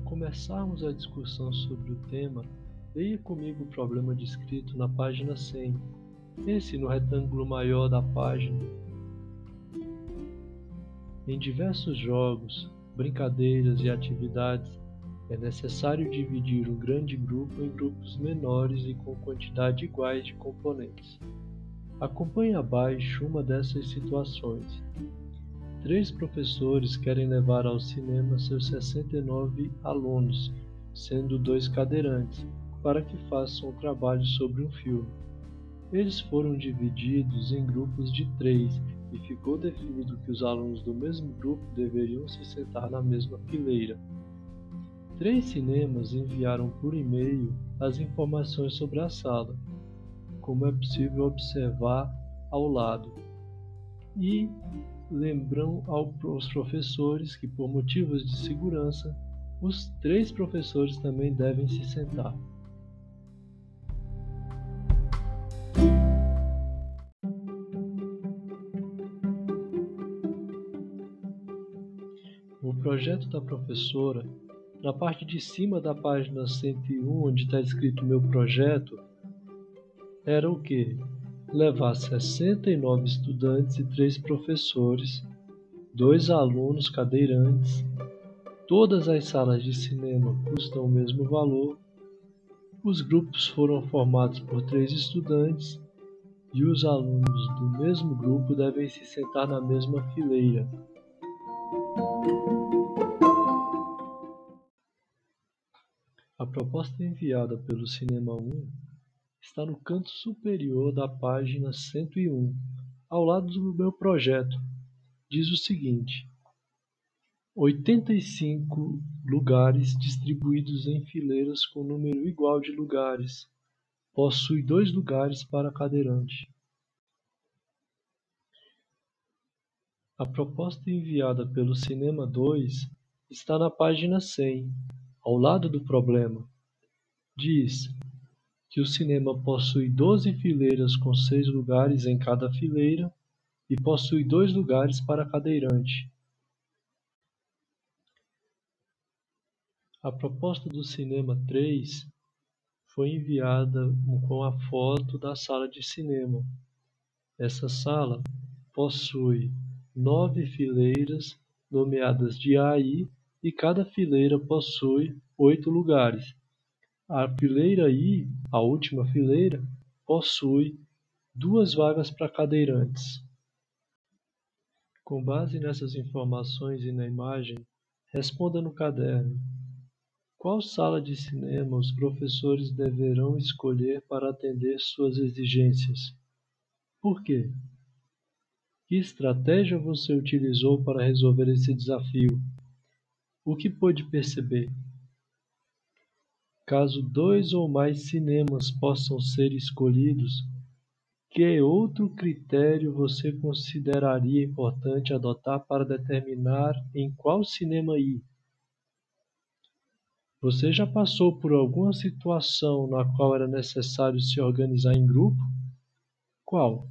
começarmos a discussão sobre o tema, leia comigo o problema descrito na página 100. Pense no retângulo maior da página. Em diversos jogos, brincadeiras e atividades, é necessário dividir um grande grupo em grupos menores e com quantidade iguais de componentes. Acompanhe abaixo uma dessas situações. Três professores querem levar ao cinema seus 69 alunos, sendo dois cadeirantes, para que façam um trabalho sobre um filme. Eles foram divididos em grupos de três e ficou definido que os alunos do mesmo grupo deveriam se sentar na mesma fileira. Três cinemas enviaram por e-mail as informações sobre a sala, como é possível observar ao lado. E lembram aos professores que, por motivos de segurança, os três professores também devem se sentar. O projeto da professora na parte de cima da página 101, onde está escrito meu projeto, era o que? Levar 69 estudantes e 3 professores, dois alunos cadeirantes, todas as salas de cinema custam o mesmo valor, os grupos foram formados por três estudantes e os alunos do mesmo grupo devem se sentar na mesma fileira. A proposta enviada pelo Cinema 1 está no canto superior da página 101, ao lado do meu projeto. Diz o seguinte: 85 lugares distribuídos em fileiras com número igual de lugares. Possui dois lugares para cadeirante. A proposta enviada pelo Cinema 2 está na página 100 ao lado do problema, diz que o cinema possui 12 fileiras com seis lugares em cada fileira e possui dois lugares para cadeirante. A proposta do cinema 3 foi enviada com a foto da sala de cinema. Essa sala possui nove fileiras nomeadas de A e e cada fileira possui oito lugares. A fileira I, a última fileira, possui duas vagas para cadeirantes. Com base nessas informações e na imagem, responda no caderno: qual sala de cinema os professores deverão escolher para atender suas exigências? Por quê? Que estratégia você utilizou para resolver esse desafio? O que pôde perceber? Caso dois ou mais cinemas possam ser escolhidos, que outro critério você consideraria importante adotar para determinar em qual cinema ir? Você já passou por alguma situação na qual era necessário se organizar em grupo? Qual?